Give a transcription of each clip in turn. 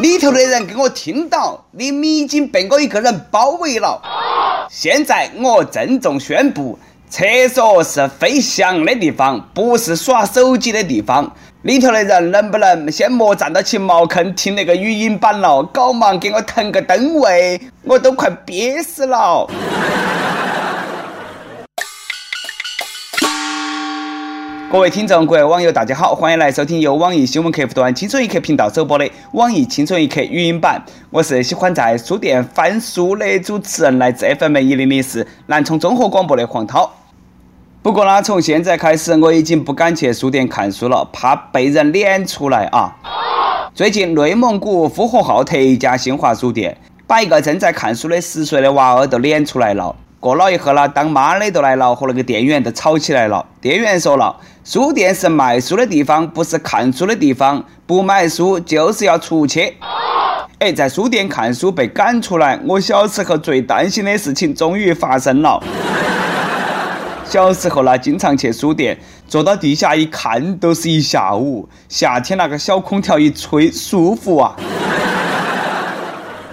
里头的人给我听到，你们已经被我一个人包围了。现在我郑重宣布，厕所是飞翔的地方，不是耍手机的地方。里头的人能不能先莫站到起茅坑听那个语音版了？搞忙给我腾个灯位，我都快憋死了。各位听众、各位网友，大家好，欢迎来收听由网易新闻客户端“青春一刻”频道首播的《网易青春一刻》语音版。我是喜欢在书店翻书的主持人，来自 FM 一零零四南充综合广播的黄涛。不过呢，从现在开始，我已经不敢去书店看书了，怕被人撵出来啊！最近，内蒙古呼和浩特一家新华书店，把一个正在看书的十岁的娃儿都撵出来了。过了一会儿呢，当妈的都来了，和那个店员都吵起来了。店员说了，书店是卖书的地方，不是看书的地方，不买书就是要出去。哎，在书店看书被赶出来，我小时候最担心的事情终于发生了。小时候呢，经常去书店，坐到地下一看，都是一下午。夏天那个小空调一吹，舒服啊。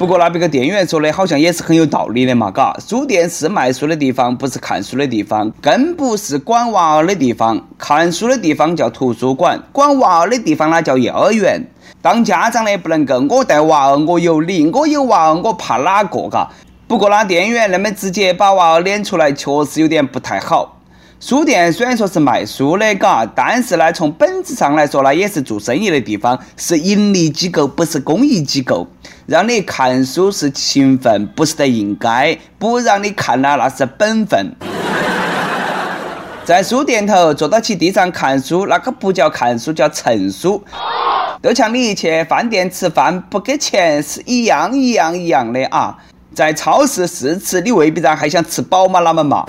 不过那边个店员说的好像也是很有道理的嘛，嘎，书店是卖书的地方，不是看书的地方，更不是管娃儿的地方。看书的地方叫图书馆，管娃儿的地方那叫幼儿园。当家长的不能够，我带娃儿我有理，我有娃儿我怕哪个，嘎。不过那店员那么直接把娃儿撵出来，确实有点不太好。书店虽然说是卖书的，嘎，但是呢，从本质上来说呢，也是做生意的地方，是盈利机构，不是公益机构。让你看书是情分，不是得应该；不让你看了，那是本分。在书店头坐到起地上看书，那个不叫看书，叫蹭书。都像你去饭店吃饭不给钱是一样一样一样的啊！在超市试吃，你未必然还想吃饱吗？那么嘛。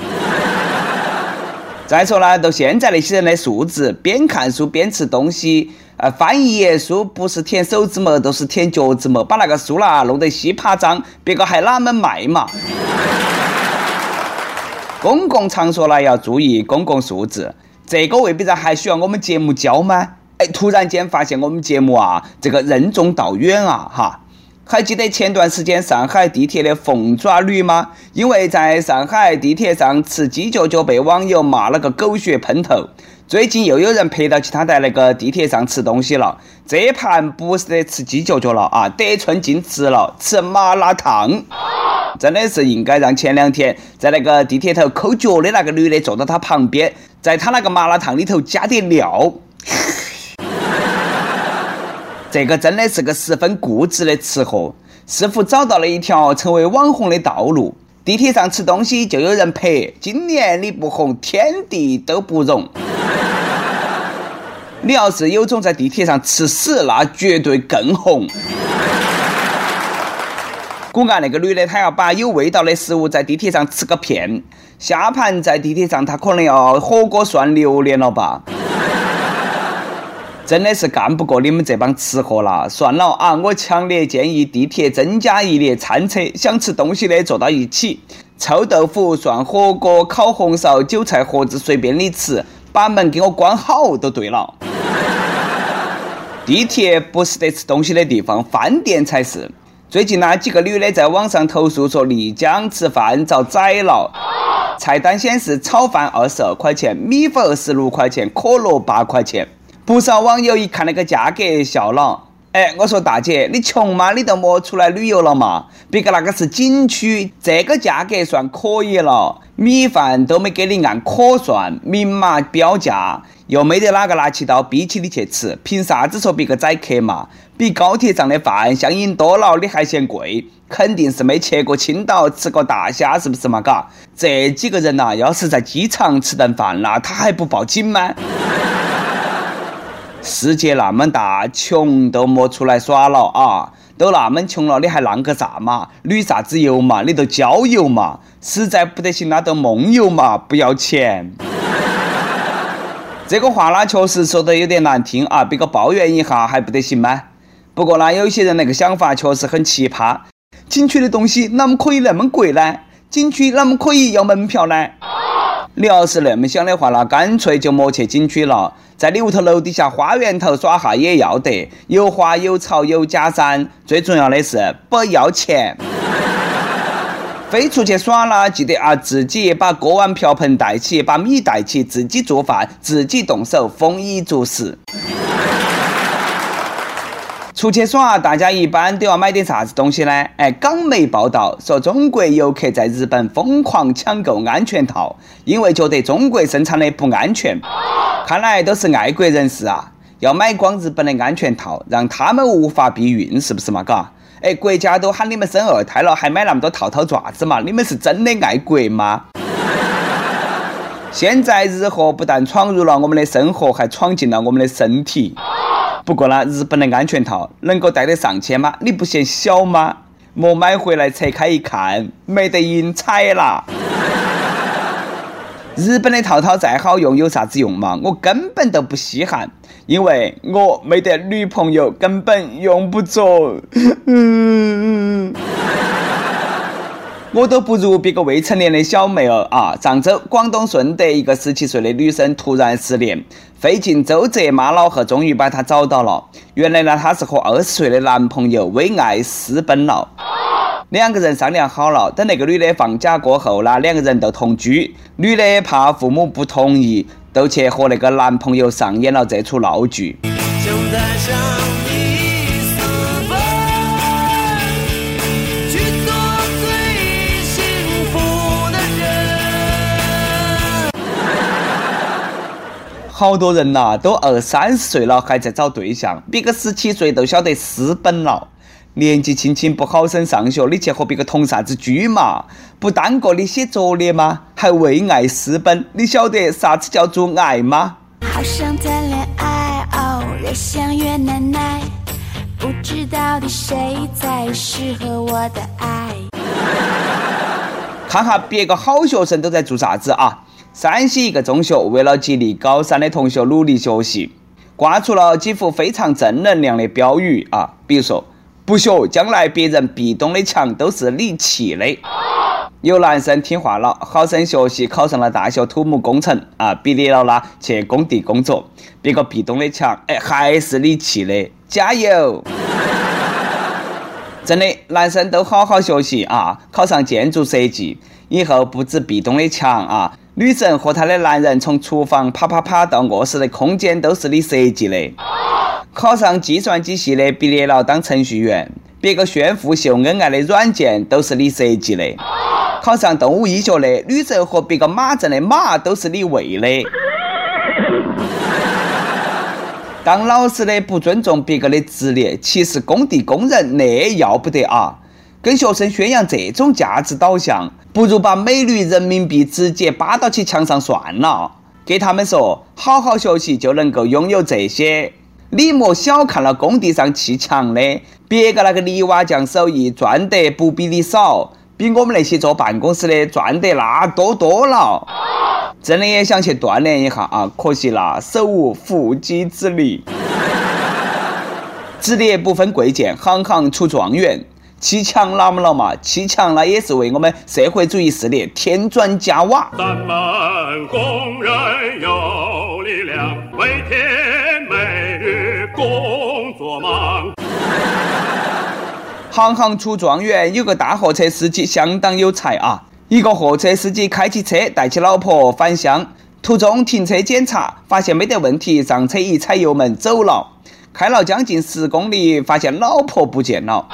再说了，到现在那些人的素质，边看书边吃东西，呃，翻一页书不是舔手指模，都是舔脚趾模，把那个书啦弄得稀巴脏，别个还哪门卖嘛？公共场所呢要注意公共素质，这个未必然还需要我们节目教吗？哎，突然间发现我们节目啊，这个任重道远啊，哈。还记得前段时间上海地铁的凤爪女吗？因为在上海地铁上吃鸡脚脚被网友骂了个狗血喷头。最近又有人拍到起他在那个地铁上吃东西了，这盘不是得吃鸡脚脚了啊，得寸进尺了，吃麻辣烫。真的是应该让前两天在那个地铁头抠脚的那个女的坐到他旁边，在他那个麻辣烫里头加点料。这个真的是个十分固执的吃货，似乎找到了一条成为网红的道路。地铁上吃东西就有人拍，今年你不红，天地都不容。你要是有种在地铁上吃屎，那绝对更红。骨干那个女的，她要把有味道的食物在地铁上吃个遍，下盘在地铁上她可能要火锅涮榴莲了吧。真的是干不过你们这帮吃货了，算了啊！我强烈建议地铁增加一列餐车，想吃东西的坐到一起，臭豆腐、涮火锅、烤红烧、韭菜盒子随便你吃，把门给我关好就对了。地铁不是得吃东西的地方，饭店才是。最近那几个女的在网上投诉说丽江吃饭遭宰了，菜单显示炒饭二十二块钱，米粉十六块钱，可乐八块钱。不少网友一看那个价格笑了，哎，我说大姐，你穷吗？你都莫出来旅游了嘛？别个那个是景区，这个价格算可以了，米饭都没给你按可算，明码标价，又没得哪个拿起刀逼起你去吃，凭啥子说别个宰客嘛？比高铁上的饭相应多了，你还嫌贵？肯定是没去过青岛吃过大虾，是不是嘛？嘎，这几个人呐，要是在机场吃顿饭，那他还不报警吗？世界那么大，穷都莫出来耍了啊！都那么穷了，你还浪个啥嘛？旅啥子游嘛？你都郊游嘛？实在不得行，那都梦游嘛！不要钱。这个话呢，确实说得有点难听啊！别个抱怨一下还不得行吗？不过呢，有些人那个想法确实很奇葩。景区的东西啷么可以那么贵呢？景区啷么可以要门票呢？你要是那么想的话，那干脆就莫去景区了，在你屋头楼底下花园头耍哈也要得，有花有草有假山，最重要的是不要钱。飞出去耍了，记得啊，自己把锅碗瓢盆带起，把米带起，自己做饭，自己动手，丰衣足食。出去耍，大家一般都要买点啥子东西呢？哎，港媒报道说，中国游客在日本疯狂抢购安全套，因为觉得中国生产的不安全。看来都是爱国人士啊，要买光日本的安全套，让他们无法避孕，是不是嘛？嘎？哎，国家都喊你们生二胎了，还买那么多套套爪子嘛？你们是真的爱国吗？现在日货不但闯入了我们的生活，还闯进了我们的身体。不过呢，日本的安全套能够戴得上去吗？你不嫌小吗？莫买回来拆开一看，没得银彩啦。日本的套套再好用，有啥子用嘛？我根本都不稀罕，因为我没得女朋友，根本用不着。嗯，我都不如别个未成年的小妹儿啊！上周，广东顺德一个十七岁的女生突然失联，费尽周折妈老汉终于把她找到了。原来呢，她是和二十岁的男朋友为爱私奔了。两个人商量好了，等那个女的放假过后呢，两个人都同居。女的怕父母不同意，都去和那个男朋友上演了这出闹剧。好多人呐，都二三十岁了还在找对象，别个十七岁都晓得私奔了。年纪轻轻不好生上学，你去和别个同啥子居嘛？不耽搁你写作业吗？还为爱私奔，你晓得啥子叫做爱吗？好想谈恋爱，哦，越想越难耐，不知到底谁才适合我的爱。看哈，别个好学生都在做啥子啊？山西一个中学为了激励高三的同学努力学习，挂出了几幅非常正能量的标语啊，比如说。不学，将来别人壁咚的墙都是你砌的。有男生听话了，好生学习，考上了大学土木工程啊，毕业了啦，去工地工作。别个壁咚的墙，哎，还是你砌的，加油！真的，男生都好好学习啊，考上建筑设计，以后不止壁咚的墙啊，女神和她的男人从厨房啪啪啪到卧室的空间都是你设计的。考上计算机系的毕业了当程序员，别个炫富秀恩爱的软件都是你设计的；考上动物医学的女神和别个马镇的马都是你喂的。当老师的不尊重别个的职业，歧视工地工人，那要不得啊！跟学生宣扬这种价值导向，不如把美女人民币直接扒到起墙上算了，给他们说好好学习就能够拥有这些。你莫小看了工地上砌墙的，别个那个泥瓦匠手艺赚得不比你少，比我们那些坐办公室的赚得那多多了。真的也想去锻炼一下啊，可惜啦，手无缚鸡之力。职业不分贵贱，行行出状元。砌墙哪么了嘛？砌墙那也是为我们社会主义事业添砖加瓦。咱们工人有力量，每天每日。工作忙，行行出状元。有个大货车司机相当有才啊！一个货车司机开起车，带起老婆返乡，途中停车检查，发现没得问题，上车一踩油门走了。开了将近十公里，发现老婆不见了，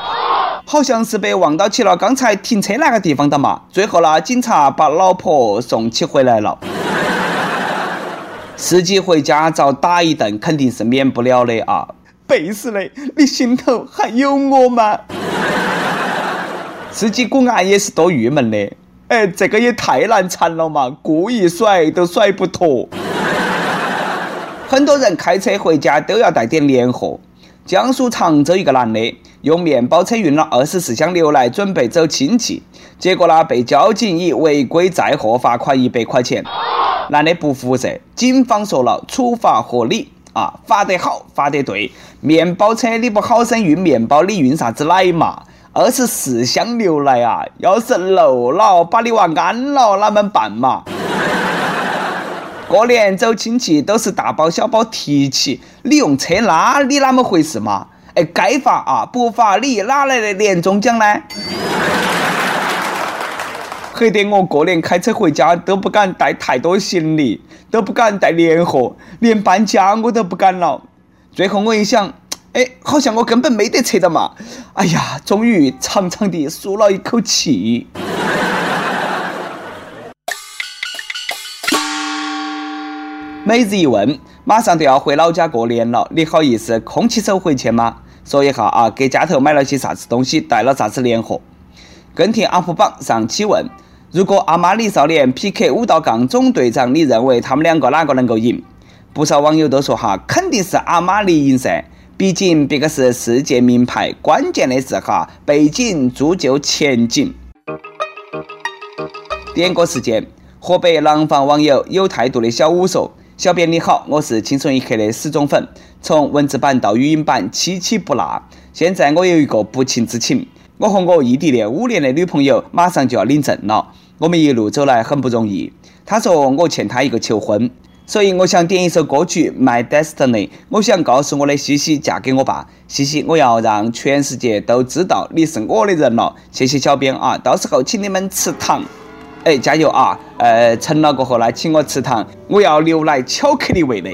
好像是被忘到起了刚才停车那个地方的嘛。最后呢，警察把老婆送起回来了。司机回家遭打一顿，肯定是免不了的啊！背死嘞，你心头还有我吗？司机果然也是多郁闷的。哎，这个也太难缠了嘛，故意甩都甩不脱。很多人开车回家都要带点年货。江苏常州一个男的用面包车运了二十四箱牛奶，准备走亲戚，结果呢被交警以违规载货罚款一百块钱。男的不服噻，警方说了，处罚合理啊，罚得好，罚得对。面包车你不好生运面包，你运啥子奶嘛？二十四箱牛奶啊，要是漏了，把你娃安了，哪们办嘛？过年走亲戚都是大包小包提起，你用车拉，你哪么回事嘛？哎，该罚啊，不罚你哪来的年终奖呢？黑得我过年开车回家都不敢带太多行李，都不敢带年货，连搬家我都不敢了。最后我一想，哎，好像我根本没得车的嘛。哎呀，终于长长的舒了一口气。每日一问，马上都要回老家过年了，你好意思空起手回去吗？说一下啊，给家头买了些啥子东西，带了啥子年货？跟帖 UP 榜上期问：如果阿玛尼少年 PK 五道杠总队长，你认为他们两个哪个能够赢？不少网友都说哈，肯定是阿玛尼赢噻，毕竟别个是世界名牌，关键的是哈，背景铸就前景。点歌时间，河北廊坊网友有态度的小五说。小编你好，我是轻松一刻的死忠粉，从文字版到语音版，期期不落。现在我有一个不情之请，我和我异地恋五年的女朋友马上就要领证了，我们一路走来很不容易。她说我欠她一个求婚，所以我想点一首歌曲《My Destiny》，我想告诉我的西西嫁给我吧，西西，我要让全世界都知道你是我的人了。谢谢小编啊，到时候请你们吃糖。哎，加油啊！呃，成了过后呢，请我吃糖，我要牛奶巧克力味的。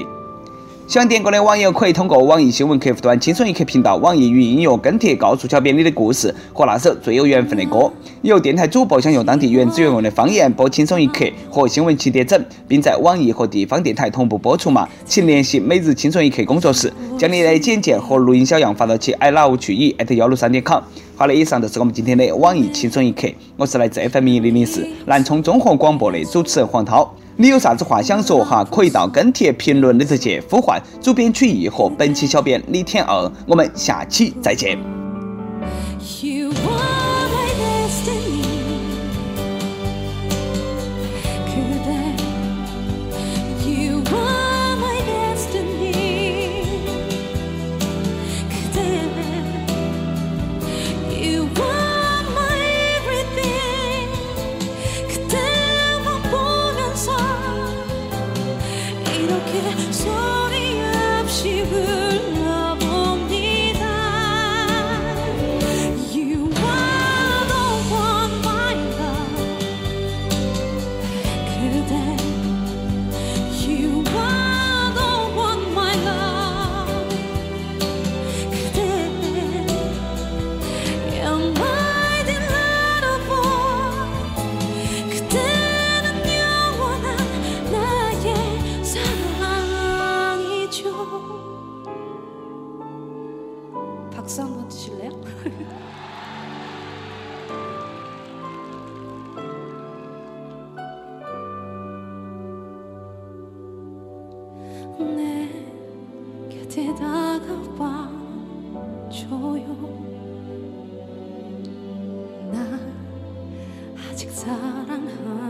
想点歌的网友可以通过网易新闻客户端“轻松一刻”频道、网易云音乐跟帖告诉小编你的故事和那首最有缘分的歌。有电台主播想用当地原汁原味的方言播《轻松一刻》和新闻七点整，并在网易和地方电台同步播出吗？请联系每日轻松一刻工作室，将你的简介和录音小样发到其 i love 曲艺幺六三点 com。好了，以上就是我们今天的网易轻松一刻。我是来自 FM 零零四南充综合广播的主持人黄涛。你有啥子话想说哈？可以到跟帖评论里头去呼唤主编曲艺和本期小编李天二。我们下期再见。You are 곁에 다가와 줘요. 나 아직 사랑하